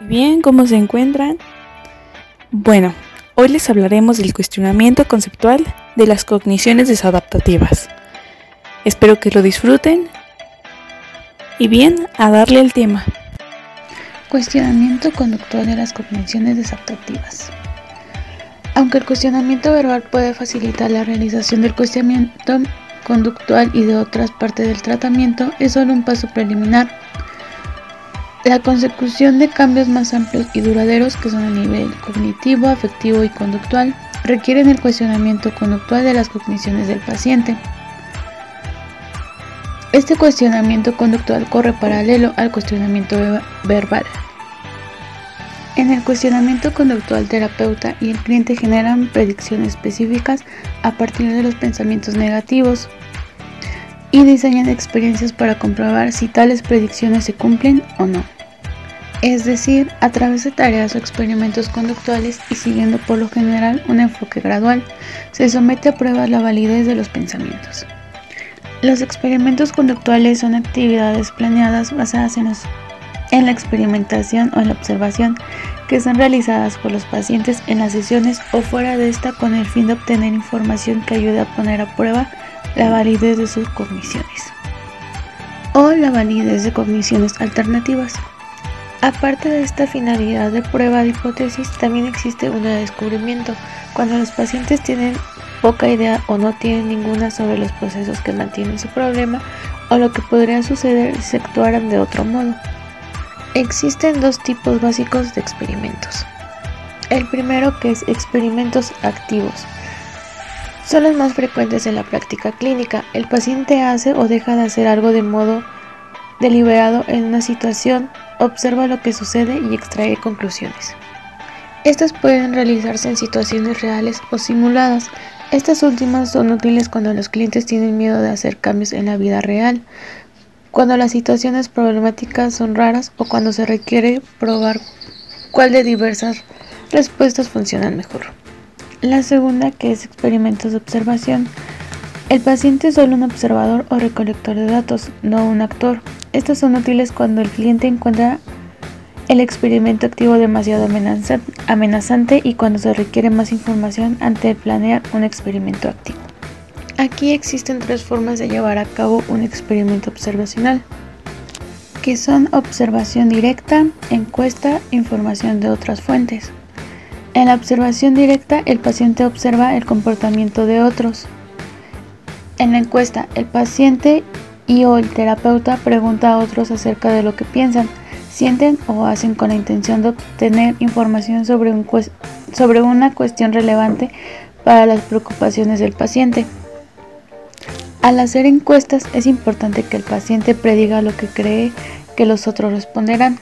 Bien, ¿cómo se encuentran? Bueno, hoy les hablaremos del cuestionamiento conceptual de las cogniciones desadaptativas. Espero que lo disfruten y bien, a darle el tema. Cuestionamiento conductual de las cogniciones desadaptativas. Aunque el cuestionamiento verbal puede facilitar la realización del cuestionamiento conductual y de otras partes del tratamiento, es solo un paso preliminar la consecución de cambios más amplios y duraderos que son a nivel cognitivo, afectivo y conductual requieren el cuestionamiento conductual de las cogniciones del paciente. Este cuestionamiento conductual corre paralelo al cuestionamiento verbal. En el cuestionamiento conductual terapeuta y el cliente generan predicciones específicas a partir de los pensamientos negativos y diseñan experiencias para comprobar si tales predicciones se cumplen o no es decir, a través de tareas o experimentos conductuales y siguiendo por lo general un enfoque gradual, se somete a prueba la validez de los pensamientos. Los experimentos conductuales son actividades planeadas basadas en, la experimentación o en la observación que son realizadas por los pacientes en las sesiones o fuera de esta con el fin de obtener información que ayude a poner a prueba la validez de sus cogniciones o la validez de cogniciones alternativas. Aparte de esta finalidad de prueba de hipótesis, también existe una de descubrimiento, cuando los pacientes tienen poca idea o no tienen ninguna sobre los procesos que mantienen su problema o lo que podría suceder si actuaran de otro modo. Existen dos tipos básicos de experimentos. El primero que es experimentos activos. Son los más frecuentes en la práctica clínica. El paciente hace o deja de hacer algo de modo deliberado en una situación observa lo que sucede y extrae conclusiones. Estas pueden realizarse en situaciones reales o simuladas. Estas últimas son útiles cuando los clientes tienen miedo de hacer cambios en la vida real, cuando las situaciones problemáticas son raras o cuando se requiere probar cuál de diversas respuestas funcionan mejor. La segunda, que es experimentos de observación. El paciente es solo un observador o recolector de datos, no un actor. Estos son útiles cuando el cliente encuentra el experimento activo demasiado amenazante y cuando se requiere más información antes de planear un experimento activo. Aquí existen tres formas de llevar a cabo un experimento observacional, que son observación directa, encuesta, información de otras fuentes. En la observación directa, el paciente observa el comportamiento de otros. En la encuesta, el paciente y o el terapeuta pregunta a otros acerca de lo que piensan, sienten o hacen con la intención de obtener información sobre, un sobre una cuestión relevante para las preocupaciones del paciente. Al hacer encuestas es importante que el paciente prediga lo que cree que los otros responderán.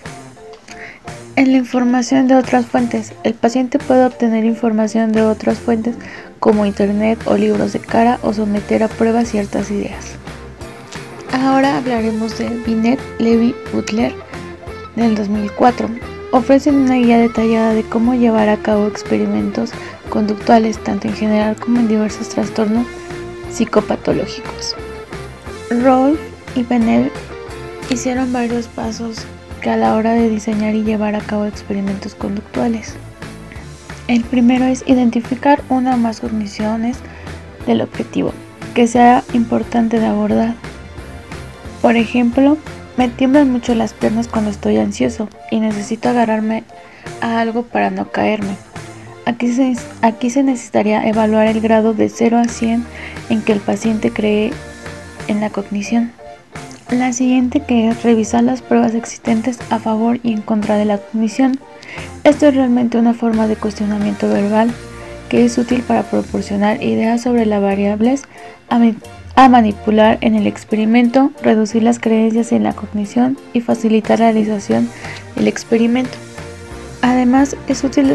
En la información de otras fuentes, el paciente puede obtener información de otras fuentes como internet o libros de cara o someter a prueba ciertas ideas. Ahora hablaremos de Binet Levy Butler del 2004. Ofrecen una guía detallada de cómo llevar a cabo experimentos conductuales tanto en general como en diversos trastornos psicopatológicos. Rolf y Benel hicieron varios pasos que a la hora de diseñar y llevar a cabo experimentos conductuales. El primero es identificar una o más cogniciones del objetivo que sea importante de abordar por ejemplo, me tiemblan mucho las piernas cuando estoy ansioso y necesito agarrarme a algo para no caerme. Aquí se, aquí se necesitaría evaluar el grado de 0 a 100 en que el paciente cree en la cognición. La siguiente que es revisar las pruebas existentes a favor y en contra de la cognición. Esto es realmente una forma de cuestionamiento verbal que es útil para proporcionar ideas sobre las variables a manipular en el experimento, reducir las creencias en la cognición y facilitar la realización del experimento. Además, es útil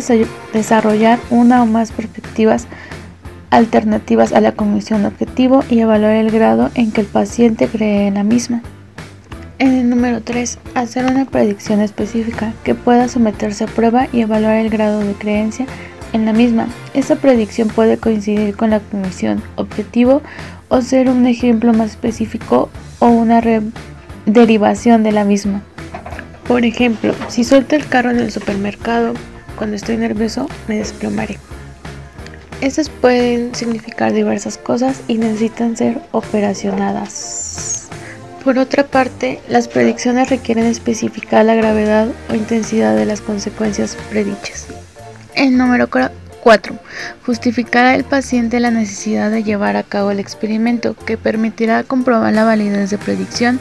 desarrollar una o más perspectivas alternativas a la cognición objetivo y evaluar el grado en que el paciente cree en la misma. En el número 3, hacer una predicción específica que pueda someterse a prueba y evaluar el grado de creencia en la misma. Esta predicción puede coincidir con la cognición objetivo o ser un ejemplo más específico o una derivación de la misma. Por ejemplo, si suelto el carro en el supermercado cuando estoy nervioso, me desplomaré. Estas pueden significar diversas cosas y necesitan ser operacionadas. Por otra parte, las predicciones requieren especificar la gravedad o intensidad de las consecuencias predichas. El número 4. Justificar al paciente la necesidad de llevar a cabo el experimento que permitirá comprobar la validez de predicción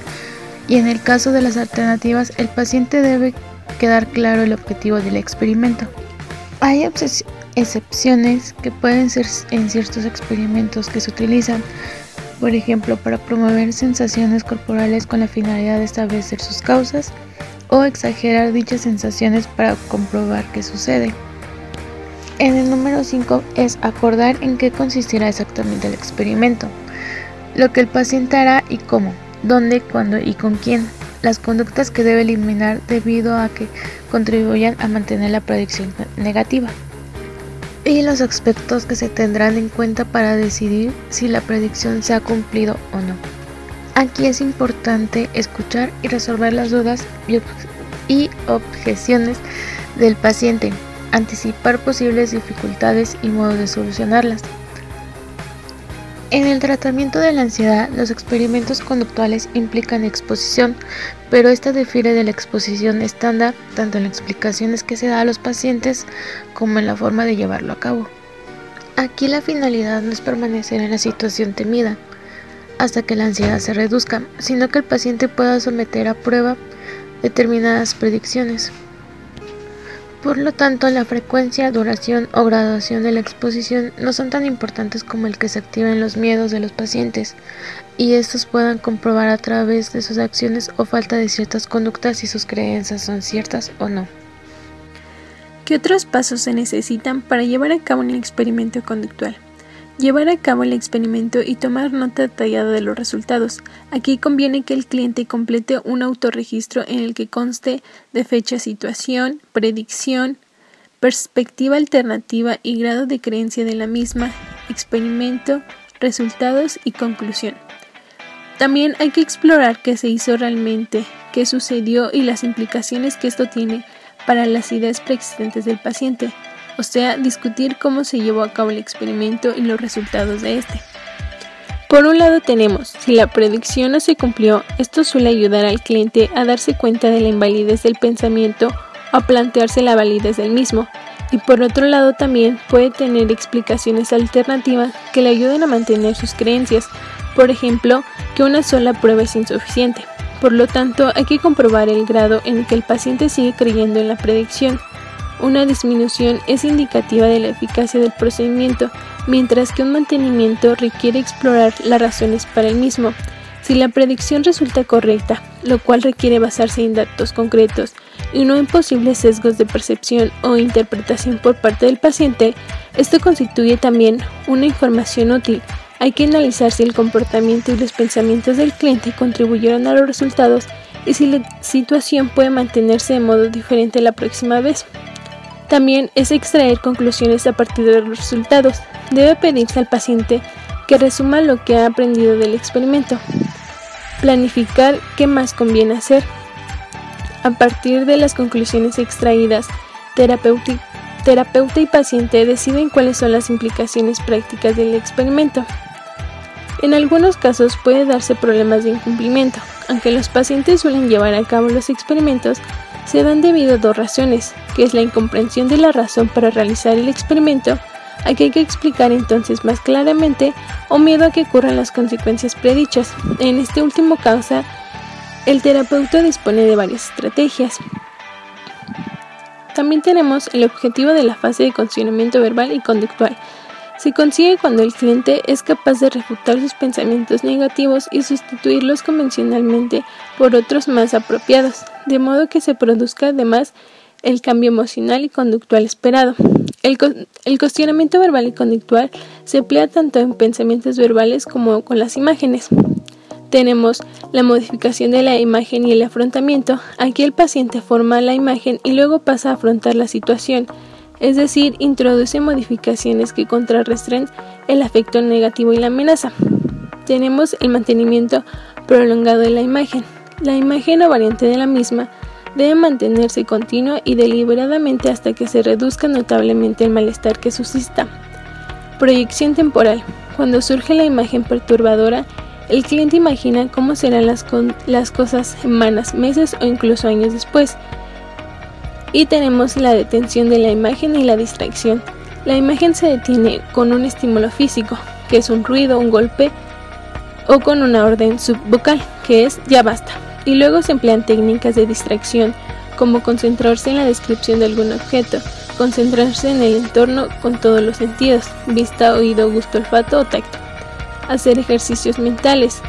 y en el caso de las alternativas el paciente debe quedar claro el objetivo del experimento. Hay excepciones que pueden ser en ciertos experimentos que se utilizan, por ejemplo, para promover sensaciones corporales con la finalidad de establecer sus causas o exagerar dichas sensaciones para comprobar qué sucede. En el número 5 es acordar en qué consistirá exactamente el experimento, lo que el paciente hará y cómo, dónde, cuándo y con quién, las conductas que debe eliminar debido a que contribuyan a mantener la predicción negativa. Y los aspectos que se tendrán en cuenta para decidir si la predicción se ha cumplido o no. Aquí es importante escuchar y resolver las dudas y objeciones del paciente anticipar posibles dificultades y modos de solucionarlas. En el tratamiento de la ansiedad, los experimentos conductuales implican exposición, pero esta difiere de la exposición estándar tanto en las explicaciones que se da a los pacientes como en la forma de llevarlo a cabo. Aquí la finalidad no es permanecer en la situación temida hasta que la ansiedad se reduzca, sino que el paciente pueda someter a prueba determinadas predicciones. Por lo tanto, la frecuencia, duración o graduación de la exposición no son tan importantes como el que se activen los miedos de los pacientes y estos puedan comprobar a través de sus acciones o falta de ciertas conductas si sus creencias son ciertas o no. ¿Qué otros pasos se necesitan para llevar a cabo un experimento conductual? Llevar a cabo el experimento y tomar nota detallada de los resultados. Aquí conviene que el cliente complete un autorregistro en el que conste de fecha, situación, predicción, perspectiva alternativa y grado de creencia de la misma, experimento, resultados y conclusión. También hay que explorar qué se hizo realmente, qué sucedió y las implicaciones que esto tiene para las ideas preexistentes del paciente o sea, discutir cómo se llevó a cabo el experimento y los resultados de este. Por un lado tenemos, si la predicción no se cumplió, esto suele ayudar al cliente a darse cuenta de la invalidez del pensamiento o a plantearse la validez del mismo. Y por otro lado también puede tener explicaciones alternativas que le ayuden a mantener sus creencias, por ejemplo, que una sola prueba es insuficiente. Por lo tanto, hay que comprobar el grado en que el paciente sigue creyendo en la predicción una disminución es indicativa de la eficacia del procedimiento, mientras que un mantenimiento requiere explorar las razones para el mismo. Si la predicción resulta correcta, lo cual requiere basarse en datos concretos y no en posibles sesgos de percepción o interpretación por parte del paciente, esto constituye también una información útil. Hay que analizar si el comportamiento y los pensamientos del cliente contribuyeron a los resultados y si la situación puede mantenerse de modo diferente la próxima vez. También es extraer conclusiones a partir de los resultados. Debe pedirse al paciente que resuma lo que ha aprendido del experimento. Planificar qué más conviene hacer. A partir de las conclusiones extraídas, terapeuta y paciente deciden cuáles son las implicaciones prácticas del experimento. En algunos casos puede darse problemas de incumplimiento. Aunque los pacientes suelen llevar a cabo los experimentos, se dan debido a dos razones, que es la incomprensión de la razón para realizar el experimento, a que hay que explicar entonces más claramente, o miedo a que ocurran las consecuencias predichas. En este último causa, el terapeuta dispone de varias estrategias. También tenemos el objetivo de la fase de condicionamiento verbal y conductual, se consigue cuando el cliente es capaz de refutar sus pensamientos negativos y sustituirlos convencionalmente por otros más apropiados, de modo que se produzca además el cambio emocional y conductual esperado. El, cuestionamiento verbal y conductual se emplea tanto en pensamientos verbales como con las imágenes. Tenemos la modificación de la imagen y el afrontamiento. Aquí el paciente forma la imagen y luego pasa a afrontar la situación es decir, introduce modificaciones que contrarrestren el afecto negativo y la amenaza. Tenemos el mantenimiento prolongado de la imagen. La imagen o variante de la misma debe mantenerse continua y deliberadamente hasta que se reduzca notablemente el malestar que suscita. Proyección temporal. Cuando surge la imagen perturbadora, el cliente imagina cómo serán las, las cosas semanas, meses o incluso años después. Y tenemos la detención de la imagen y la distracción. La imagen se detiene con un estímulo físico, que es un ruido, un golpe, o con una orden subvocal, que es ya basta. Y luego se emplean técnicas de distracción, como concentrarse en la descripción de algún objeto, concentrarse en el entorno con todos los sentidos, vista, oído, gusto, olfato o tacto, hacer ejercicios mentales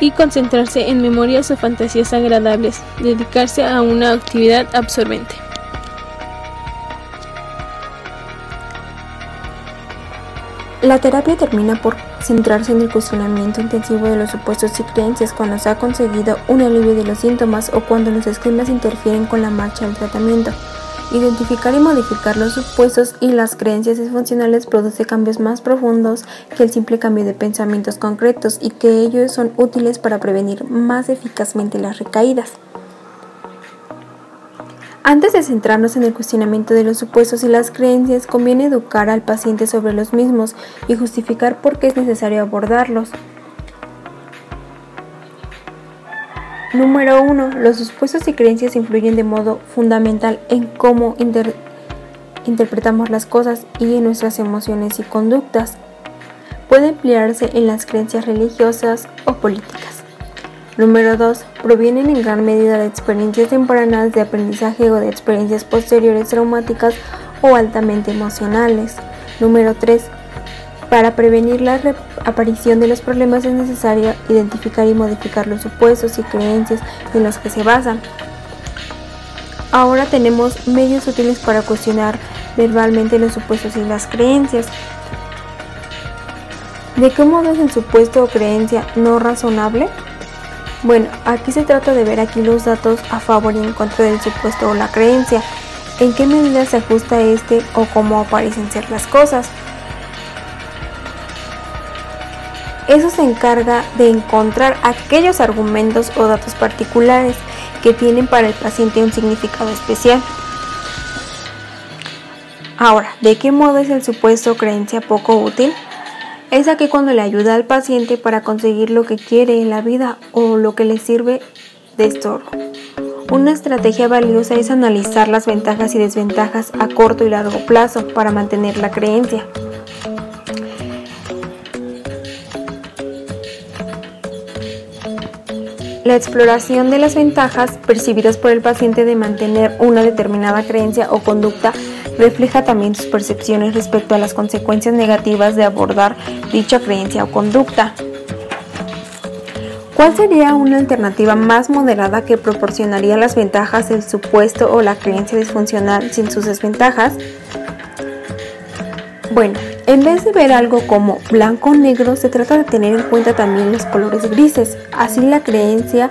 y concentrarse en memorias o fantasías agradables, dedicarse a una actividad absorbente. La terapia termina por centrarse en el cuestionamiento intensivo de los supuestos y creencias cuando se ha conseguido un alivio de los síntomas o cuando los esquemas interfieren con la marcha del tratamiento. Identificar y modificar los supuestos y las creencias disfuncionales produce cambios más profundos que el simple cambio de pensamientos concretos y que ellos son útiles para prevenir más eficazmente las recaídas. Antes de centrarnos en el cuestionamiento de los supuestos y las creencias, conviene educar al paciente sobre los mismos y justificar por qué es necesario abordarlos. Número 1. Los supuestos y creencias influyen de modo fundamental en cómo interpretamos las cosas y en nuestras emociones y conductas. Puede emplearse en las creencias religiosas o políticas. Número 2. Provienen en gran medida de experiencias tempranas de aprendizaje o de experiencias posteriores traumáticas o altamente emocionales. Número 3. Para prevenir la aparición de los problemas es necesario identificar y modificar los supuestos y creencias en los que se basan. Ahora tenemos medios útiles para cuestionar verbalmente los supuestos y las creencias. ¿De qué modo es el supuesto o creencia no razonable? Bueno, aquí se trata de ver aquí los datos a favor y en contra del supuesto o la creencia, en qué medida se ajusta este o cómo aparecen ser las cosas. Eso se encarga de encontrar aquellos argumentos o datos particulares que tienen para el paciente un significado especial. Ahora, ¿de qué modo es el supuesto creencia poco útil? Es aquí cuando le ayuda al paciente para conseguir lo que quiere en la vida o lo que le sirve de estorbo. Una estrategia valiosa es analizar las ventajas y desventajas a corto y largo plazo para mantener la creencia. La exploración de las ventajas percibidas por el paciente de mantener una determinada creencia o conducta refleja también sus percepciones respecto a las consecuencias negativas de abordar dicha creencia o conducta. ¿Cuál sería una alternativa más moderada que proporcionaría las ventajas del supuesto o la creencia disfuncional sin sus desventajas? Bueno, en vez de ver algo como blanco o negro, se trata de tener en cuenta también los colores grises. Así la creencia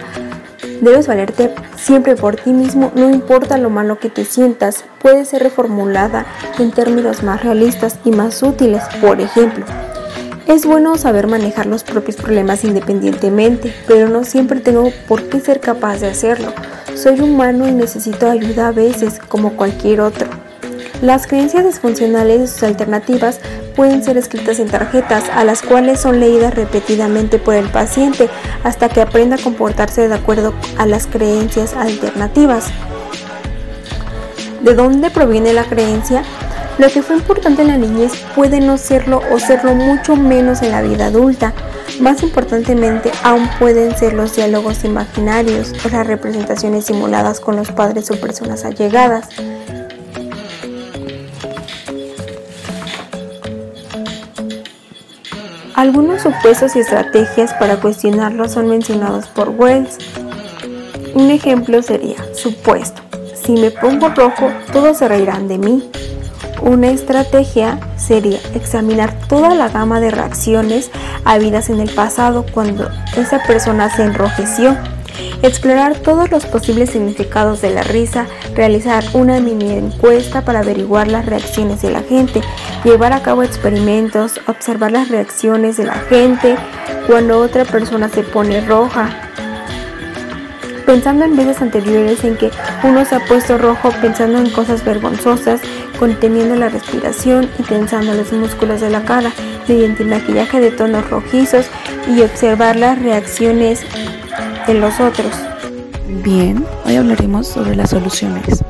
Debes valerte siempre por ti mismo, no importa lo malo que te sientas, puede ser reformulada en términos más realistas y más útiles. Por ejemplo, es bueno saber manejar los propios problemas independientemente, pero no siempre tengo por qué ser capaz de hacerlo. Soy humano y necesito ayuda a veces, como cualquier otro. Las creencias disfuncionales y sus alternativas pueden ser escritas en tarjetas, a las cuales son leídas repetidamente por el paciente hasta que aprenda a comportarse de acuerdo a las creencias alternativas. ¿De dónde proviene la creencia? Lo que fue importante en la niñez puede no serlo o serlo mucho menos en la vida adulta. Más importantemente, aún pueden ser los diálogos imaginarios o las representaciones simuladas con los padres o personas allegadas. Algunos supuestos y estrategias para cuestionarlos son mencionados por Wells. Un ejemplo sería, supuesto, si me pongo rojo, todos se reirán de mí. Una estrategia sería examinar toda la gama de reacciones habidas en el pasado cuando esa persona se enrojeció explorar todos los posibles significados de la risa, realizar una mini encuesta para averiguar las reacciones de la gente, llevar a cabo experimentos, observar las reacciones de la gente cuando otra persona se pone roja, pensando en veces anteriores en que uno se ha puesto rojo pensando en cosas vergonzosas, conteniendo la respiración y tensando los músculos de la cara mediante maquillaje de tonos rojizos y observar las reacciones de los otros. Bien, hoy hablaremos sobre las soluciones.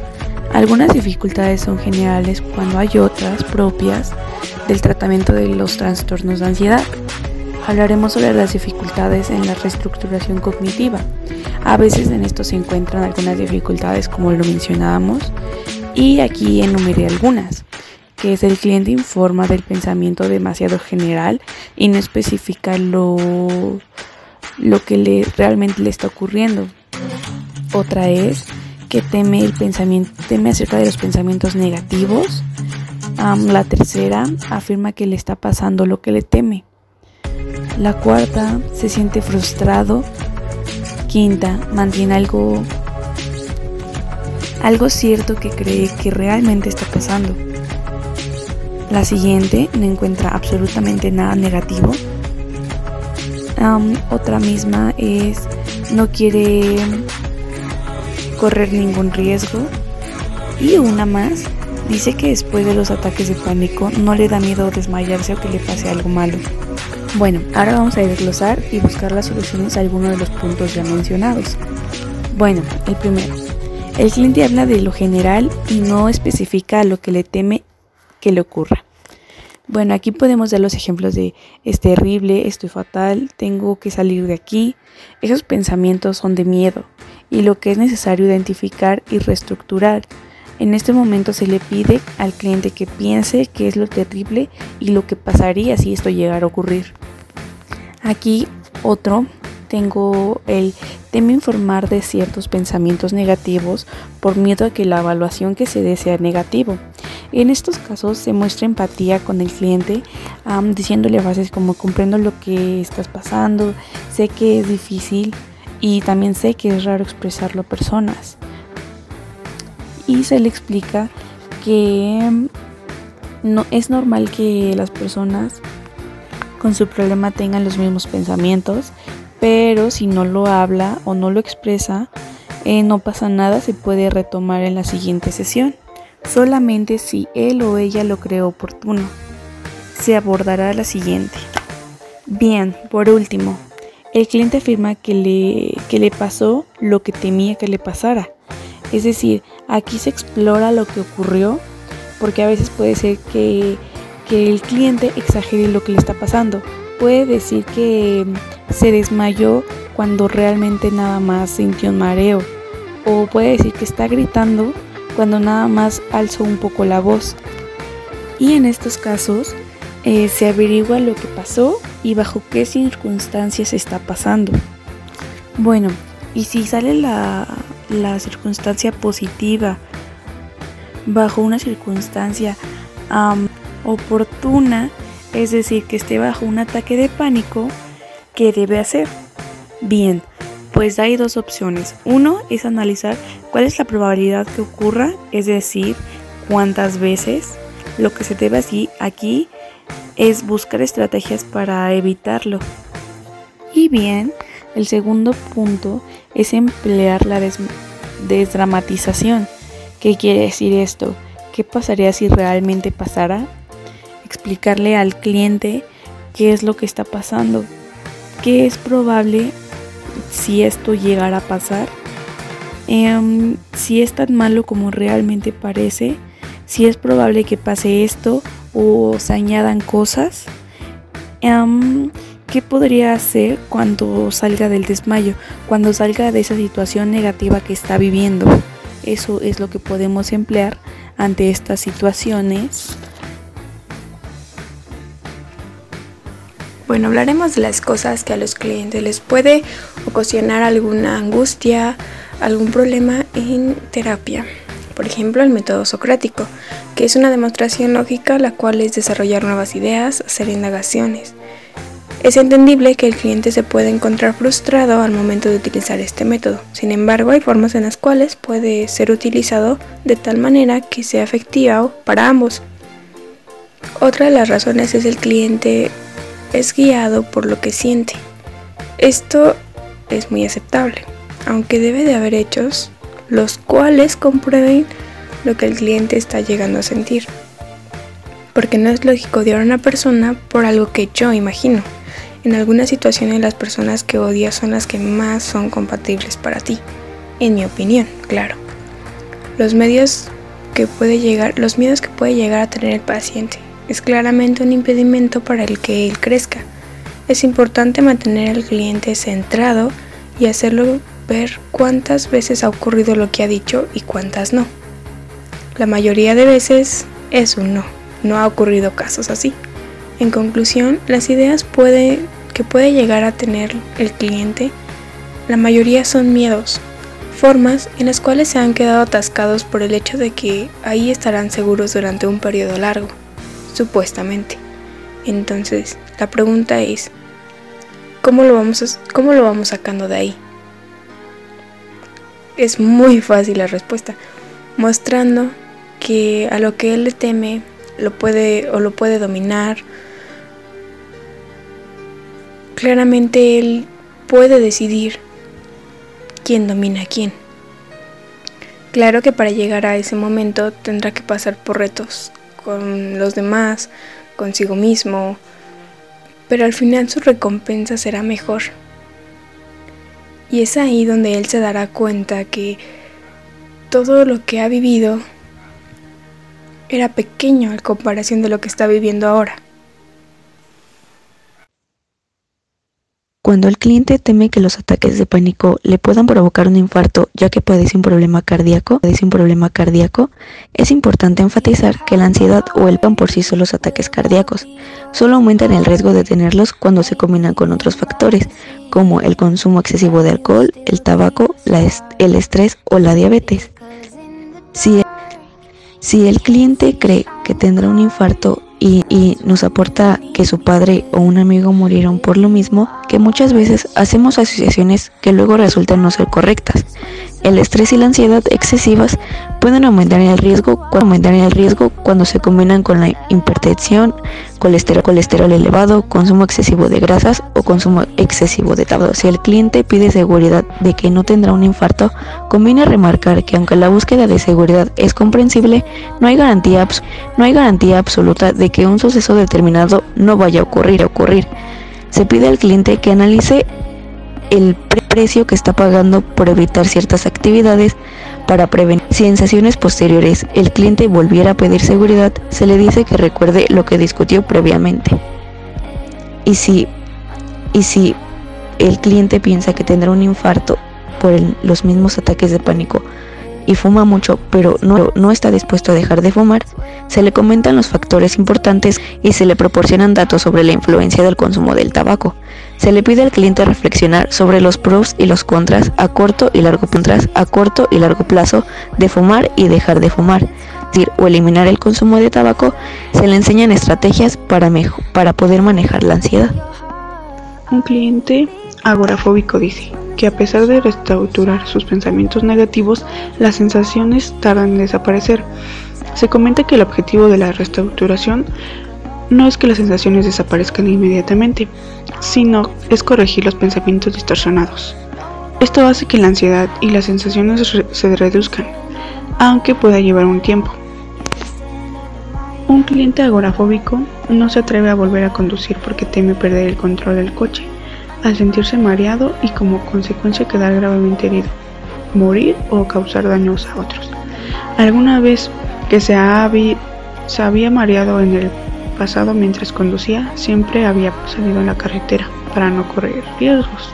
Algunas dificultades son generales cuando hay otras propias del tratamiento de los trastornos de ansiedad. Hablaremos sobre las dificultades en la reestructuración cognitiva. A veces en esto se encuentran algunas dificultades como lo mencionábamos y aquí enumeré algunas, que es el cliente informa del pensamiento demasiado general y no especifica lo, lo que le, realmente le está ocurriendo. Otra es que teme el pensamiento, teme acerca de los pensamientos negativos. la tercera afirma que le está pasando lo que le teme. La cuarta se siente frustrado. Quinta mantiene algo algo cierto que cree que realmente está pasando. La siguiente no encuentra absolutamente nada negativo. otra misma es no quiere correr ningún riesgo. Y una más, dice que después de los ataques de pánico no le da miedo desmayarse o que le pase algo malo. Bueno, ahora vamos a desglosar y buscar las soluciones a algunos de los puntos ya mencionados. Bueno, el primero. El cliente habla de lo general y no especifica lo que le teme que le ocurra. Bueno, aquí podemos dar los ejemplos de es terrible, estoy fatal, tengo que salir de aquí. Esos pensamientos son de miedo y lo que es necesario identificar y reestructurar. En este momento se le pide al cliente que piense qué es lo terrible y lo que pasaría si esto llegara a ocurrir. Aquí otro, tengo el teme informar de ciertos pensamientos negativos por miedo a que la evaluación que se dé sea negativo. En estos casos se muestra empatía con el cliente, diciéndole frases como comprendo lo que estás pasando, sé que es difícil, y también sé que es raro expresarlo a personas. Y se le explica que mm, no es normal que las personas con su problema tengan los mismos pensamientos, pero si no lo habla o no lo expresa, eh, no pasa nada, se puede retomar en la siguiente sesión. Solamente si él o ella lo cree oportuno. Se abordará la siguiente. Bien, por último, el cliente afirma que le, le pasó lo que temía que le pasara. Es decir, aquí se explora lo que ocurrió, porque a veces puede ser que, que el cliente exagere lo que le está pasando. Puede decir que se desmayó cuando realmente nada más sintió un mareo. O puede decir que está gritando cuando nada más alzó un poco la voz. Y en estos casos eh, se averigua lo que pasó y bajo qué circunstancias está pasando. Bueno, y si sale la, circunstancia positiva bajo una circunstancia oportuna, es decir, que esté bajo un ataque de pánico, ¿qué debe hacer? Bien, pues hay dos opciones. Uno es analizar cuál es la probabilidad que ocurra, es decir, cuántas veces. Lo que se debe así aquí es buscar estrategias para evitarlo. Y bien, el segundo punto es emplear la desdramatización. ¿Qué quiere decir esto? ¿Qué pasaría si realmente pasara? Explicarle al cliente qué es lo que está pasando, qué es probable si esto llegara a pasar, em, si es tan malo como realmente parece, si es probable que pase esto o se añadan cosas. ¿Qué podría hacer cuando salga del desmayo? Cuando salga de esa situación negativa que está viviendo. Eso es lo que podemos emplear ante estas situaciones. Bueno, hablaremos de las cosas que a los clientes les puede ocasionar alguna angustia, algún problema en terapia por ejemplo el método socrático, que es una demostración lógica la cual es desarrollar nuevas ideas, hacer indagaciones. Es entendible que el cliente se pueda encontrar frustrado al momento de utilizar este método, sin embargo hay formas en las cuales puede ser utilizado de tal manera que sea efectiva para ambos. Otra de las razones es el cliente es guiado por lo que siente. Esto es muy aceptable. aunque debe de haber hechos los cuales comprueben lo que el cliente está llegando a sentir. Porque no es lógico odiar a una persona por algo que yo imagino. En algunas situaciones las personas que odias son las que más son compatibles para ti, en mi opinión, claro. Los medios que puede llegar, los miedos que puede llegar a tener el paciente es claramente un impedimento para el que él crezca. Es importante mantener al cliente centrado y hacerlo ver cuántas veces ha ocurrido lo que ha dicho y cuántas no. La mayoría de veces es un no, no ha ocurrido casos así. En conclusión, las ideas que puede llegar a tener el cliente, la mayoría son miedos, formas en las cuales se han quedado atascados por el hecho de que ahí estarán seguros durante un periodo largo, supuestamente. Entonces, la pregunta es, ¿cómo lo vamos, cómo lo vamos sacando de ahí? Es muy fácil la respuesta, mostrando que a lo que él le teme lo puede o lo puede dominar. Claramente él puede decidir quién domina a quién. Claro que para llegar a ese momento tendrá que pasar por retos con los demás, consigo mismo, pero al final su recompensa será mejor. Y es ahí donde él se dará cuenta que todo lo que ha vivido era pequeño en comparación de lo que está viviendo ahora. Cuando el cliente teme que los ataques de pánico le puedan provocar un infarto ya que padece un problema cardíaco, padece un problema cardíaco, es importante enfatizar que la ansiedad o el pan por sí son los ataques cardíacos. Solo aumentan el riesgo de tenerlos cuando se combinan con otros factores, como el consumo excesivo de alcohol, el tabaco, el estrés o la diabetes. Si, si el cliente cree que tendrá un infarto y, nos aporta que su padre o un amigo murieron por lo mismo, que muchas veces hacemos asociaciones que luego resultan no ser correctas. El estrés y la ansiedad excesivas pueden aumentar el riesgo, aumentar el riesgo cuando se combinan con la hipertensión, colesterol, colesterol elevado, consumo excesivo de grasas o consumo excesivo de tabaco. Si el cliente pide seguridad de que no tendrá un infarto, conviene remarcar que aunque la búsqueda de seguridad es comprensible, no hay garantía, no hay garantía absoluta de que un suceso determinado no vaya a ocurrir. A ocurrir. Se pide al cliente que analice el precio que está pagando por evitar ciertas actividades para prevenir. Si en sesiones posteriores el cliente volviera a pedir seguridad, se le dice que recuerde lo que discutió previamente. Y si, y si el cliente piensa que tendrá un infarto por los mismos ataques de pánico y fuma mucho, pero no, no está dispuesto a dejar de fumar, se le comentan los factores importantes y se le proporcionan datos sobre la influencia del consumo del tabaco. Se le pide al cliente reflexionar sobre los pros y los contras a corto y largo plazo, a corto y largo plazo de fumar y dejar de fumar, o eliminar el consumo de tabaco. Se le enseñan estrategias para, para poder manejar la ansiedad. Un cliente agorafóbico dice que a pesar de reestructurar sus pensamientos negativos, las sensaciones tardan en desaparecer. Se comenta que el objetivo de la reestructuración no es que las sensaciones desaparezcan inmediatamente, sino es corregir los pensamientos distorsionados. Esto hace que la ansiedad y las sensaciones se reduzcan, aunque pueda llevar un tiempo. Un cliente agorafóbico no se atreve a volver a conducir porque teme perder el control del coche, al sentirse mareado y como consecuencia quedar gravemente herido, morir o causar daños a otros. Alguna vez que se, se había mareado en el pasado mientras conducía, siempre había salido en la carretera para no correr riesgos.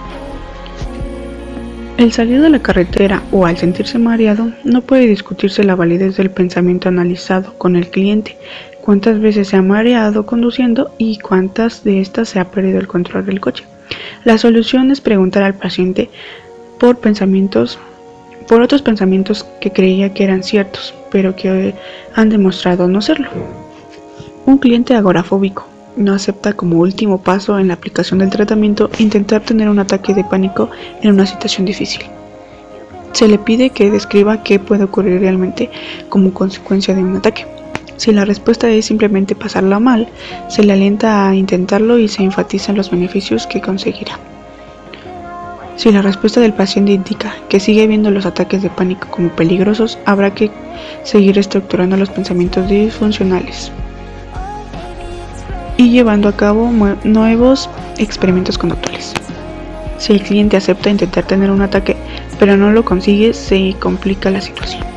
El salir de la carretera o al sentirse mareado no puede discutirse la validez del pensamiento analizado con el cliente, cuántas veces se ha mareado conduciendo y cuántas de estas se ha perdido el control del coche. La solución es preguntar al paciente por pensamientos por otros pensamientos que creía que eran ciertos, pero que han demostrado no serlo. Un cliente agorafóbico no acepta como último paso en la aplicación del tratamiento intentar tener un ataque de pánico en una situación difícil. Se le pide que describa qué puede ocurrir realmente como consecuencia de un ataque. Si la respuesta es simplemente pasarla mal, se le alienta a intentarlo y se enfatizan los beneficios que conseguirá. Si la respuesta del paciente indica que sigue viendo los ataques de pánico como peligrosos, habrá que seguir estructurando los pensamientos disfuncionales y llevando a cabo nuevos experimentos conductuales. Si el cliente acepta intentar tener un ataque pero no lo consigue, se complica la situación.